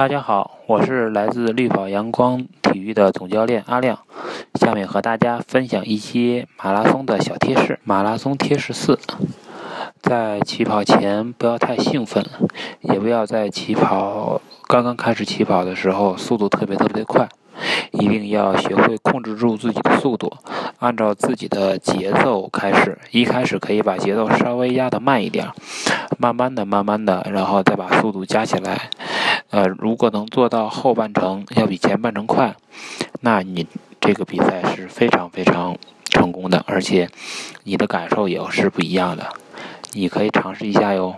大家好，我是来自绿跑阳光体育的总教练阿亮，下面和大家分享一些马拉松的小贴士。马拉松贴士四：在起跑前不要太兴奋，也不要在起跑刚刚开始起跑的时候速度特别特别快，一定要学会控制住自己的速度，按照自己的节奏开始。一开始可以把节奏稍微压得慢一点，慢慢的、慢慢的，然后再把速度加起来。呃，如果能做到后半程要比前半程快，那你这个比赛是非常非常成功的，而且你的感受也是不一样的。你可以尝试一下哟。